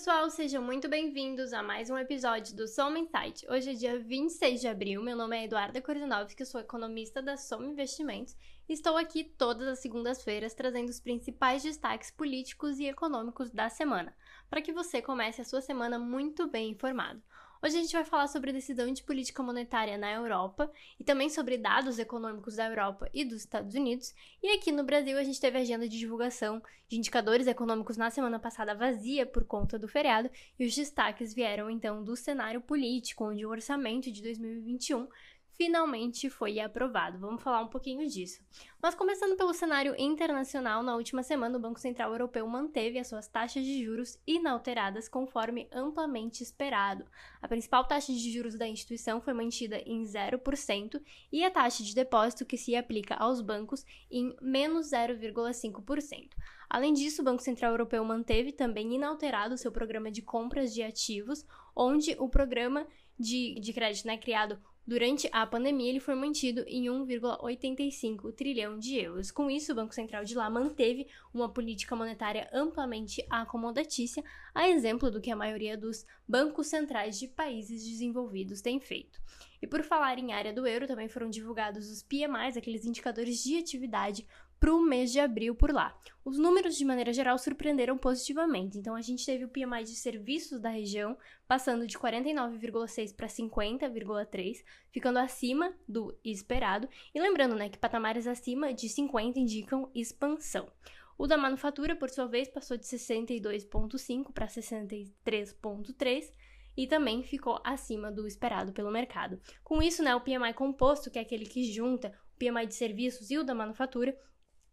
pessoal, sejam muito bem-vindos a mais um episódio do Soma Insight. Hoje é dia 26 de abril, meu nome é Eduarda Korzanovski, sou economista da Soma Investimentos e estou aqui todas as segundas-feiras trazendo os principais destaques políticos e econômicos da semana, para que você comece a sua semana muito bem informado. Hoje a gente vai falar sobre a decisão de política monetária na Europa e também sobre dados econômicos da Europa e dos Estados Unidos. E aqui no Brasil a gente teve agenda de divulgação de indicadores econômicos na semana passada vazia por conta do feriado e os destaques vieram então do cenário político, onde o orçamento de 2021 finalmente foi aprovado. Vamos falar um pouquinho disso. Mas começando pelo cenário internacional, na última semana o Banco Central Europeu manteve as suas taxas de juros inalteradas conforme amplamente esperado. A principal taxa de juros da instituição foi mantida em 0% e a taxa de depósito que se aplica aos bancos em menos 0,5%. Além disso, o Banco Central Europeu manteve também inalterado seu programa de compras de ativos, onde o programa de, de crédito né, criado Durante a pandemia, ele foi mantido em 1,85 trilhão de euros. Com isso, o Banco Central de lá manteve uma política monetária amplamente acomodatícia, a exemplo do que a maioria dos bancos centrais de países desenvolvidos tem feito. E por falar em área do euro, também foram divulgados os PMIs, aqueles indicadores de atividade para o mês de abril por lá. Os números, de maneira geral, surpreenderam positivamente. Então, a gente teve o PMI de serviços da região passando de 49,6 para 50,3, ficando acima do esperado. E lembrando né, que patamares acima de 50 indicam expansão. O da manufatura, por sua vez, passou de 62,5 para 63,3 e também ficou acima do esperado pelo mercado. Com isso, né, o PMI composto, que é aquele que junta o PMI de serviços e o da manufatura,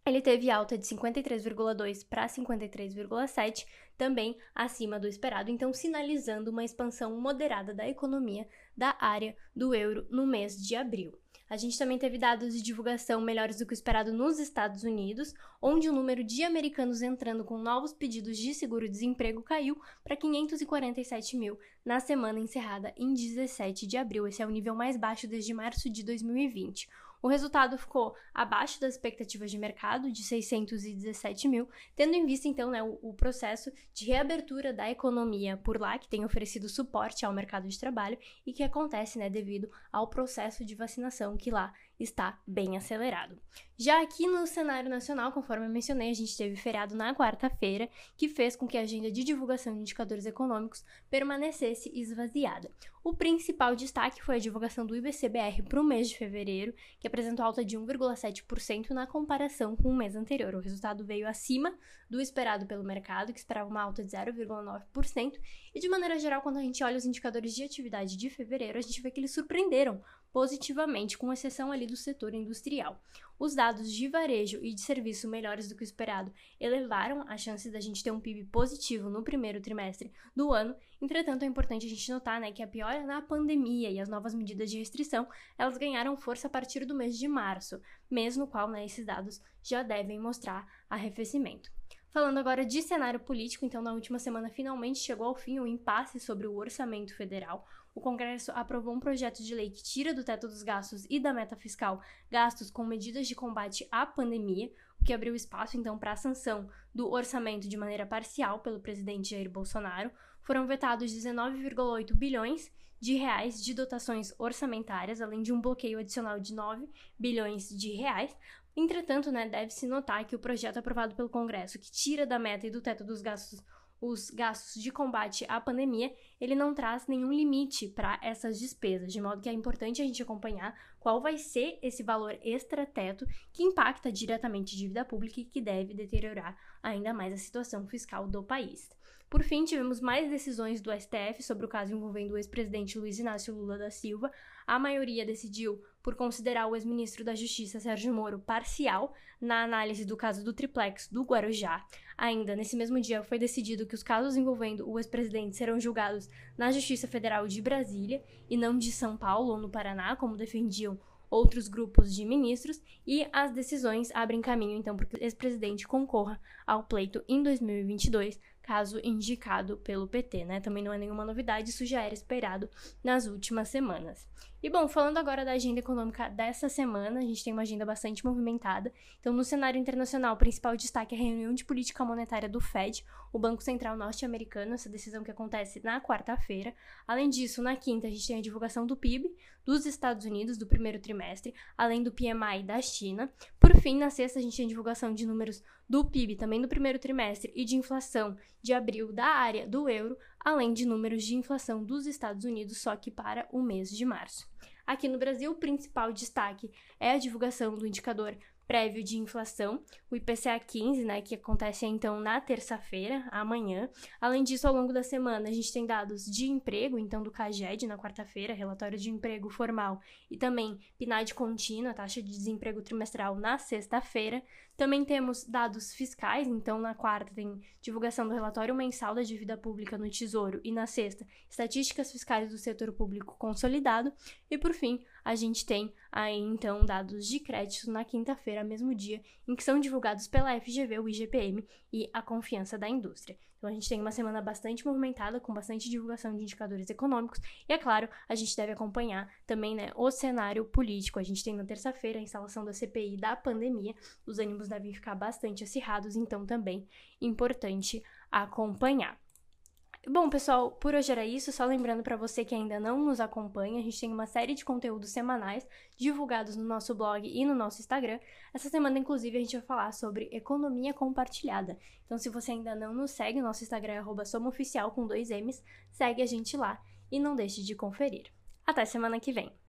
ele teve alta de 53,2 para 53,7, também acima do esperado, então sinalizando uma expansão moderada da economia da área do euro no mês de abril. A gente também teve dados de divulgação melhores do que o esperado nos Estados Unidos, onde o número de americanos entrando com novos pedidos de seguro-desemprego caiu para 547 mil na semana encerrada em 17 de abril. Esse é o nível mais baixo desde março de 2020. O resultado ficou abaixo das expectativas de mercado, de 617 mil, tendo em vista, então, né, o, o processo de reabertura da economia por lá, que tem oferecido suporte ao mercado de trabalho e que acontece né, devido ao processo de vacinação que lá está bem acelerado. Já aqui no cenário nacional, conforme eu mencionei, a gente teve feriado na quarta-feira, que fez com que a agenda de divulgação de indicadores econômicos permanecesse esvaziada. O principal destaque foi a divulgação do IBCBR para o mês de fevereiro, que apresentou alta de 1,7% na comparação com o mês anterior. O resultado veio acima do esperado pelo mercado, que esperava uma alta de 0,9%, e de maneira geral, quando a gente olha os indicadores de atividade de fevereiro, a gente vê que eles surpreenderam positivamente, com exceção ali do setor industrial. Os dados de varejo e de serviço melhores do que o esperado elevaram a chance da gente ter um PIB positivo no primeiro trimestre do ano. Entretanto, é importante a gente notar né, que a piora na pandemia e as novas medidas de restrição elas ganharam força a partir do mês de março, mês no qual né, esses dados já devem mostrar arrefecimento. Falando agora de cenário político, então, na última semana finalmente chegou ao fim o impasse sobre o orçamento federal. O Congresso aprovou um projeto de lei que tira do teto dos gastos e da meta fiscal gastos com medidas de combate à pandemia, o que abriu espaço, então, para a sanção do orçamento de maneira parcial pelo presidente Jair Bolsonaro. Foram vetados 19,8 bilhões de reais de dotações orçamentárias, além de um bloqueio adicional de 9 bilhões de reais, Entretanto, né, deve-se notar que o projeto aprovado pelo Congresso, que tira da meta e do teto dos gastos os gastos de combate à pandemia, ele não traz nenhum limite para essas despesas, de modo que é importante a gente acompanhar qual vai ser esse valor extra-teto que impacta diretamente a dívida pública e que deve deteriorar ainda mais a situação fiscal do país. Por fim, tivemos mais decisões do STF sobre o caso envolvendo o ex-presidente Luiz Inácio Lula da Silva. A maioria decidiu por considerar o ex-ministro da Justiça Sérgio Moro parcial na análise do caso do triplex do Guarujá. Ainda nesse mesmo dia foi decidido que os casos envolvendo o ex-presidente serão julgados na Justiça Federal de Brasília e não de São Paulo ou no Paraná, como defendiam outros grupos de ministros, e as decisões abrem caminho então para que o ex-presidente concorra ao pleito em 2022 caso indicado pelo PT, né? Também não é nenhuma novidade, isso já era esperado nas últimas semanas. E bom, falando agora da agenda econômica dessa semana, a gente tem uma agenda bastante movimentada. Então, no cenário internacional, o principal destaque é a reunião de política monetária do Fed, o Banco Central Norte-Americano, essa decisão que acontece na quarta-feira. Além disso, na quinta, a gente tem a divulgação do PIB dos Estados Unidos do primeiro trimestre, além do PMI da China. Por fim, na sexta, a gente tem a divulgação de números do PIB também do primeiro trimestre e de inflação de abril da área do euro, além de números de inflação dos Estados Unidos, só que para o mês de março. Aqui no Brasil, o principal destaque é a divulgação do indicador prévio de inflação, o IPCA 15, né, que acontece então na terça-feira, amanhã. Além disso, ao longo da semana, a gente tem dados de emprego, então do CAGED na quarta-feira, relatório de emprego formal, e também PNAD contínua, taxa de desemprego trimestral na sexta-feira. Também temos dados fiscais, então na quarta tem divulgação do relatório mensal da dívida pública no Tesouro e na sexta, estatísticas fiscais do setor público consolidado. E por fim, a gente tem aí então dados de crédito na quinta-feira, mesmo dia em que são divulgados pela FGV, o IGPM e a confiança da indústria. Então a gente tem uma semana bastante movimentada, com bastante divulgação de indicadores econômicos, e é claro, a gente deve acompanhar também né, o cenário político. A gente tem na terça-feira a instalação da CPI da pandemia, os ânimos devem ficar bastante acirrados, então também importante acompanhar. Bom, pessoal, por hoje era isso. Só lembrando para você que ainda não nos acompanha, a gente tem uma série de conteúdos semanais divulgados no nosso blog e no nosso Instagram. Essa semana, inclusive, a gente vai falar sobre economia compartilhada. Então, se você ainda não nos segue, nosso Instagram é somaoficial com dois M's, segue a gente lá e não deixe de conferir. Até semana que vem!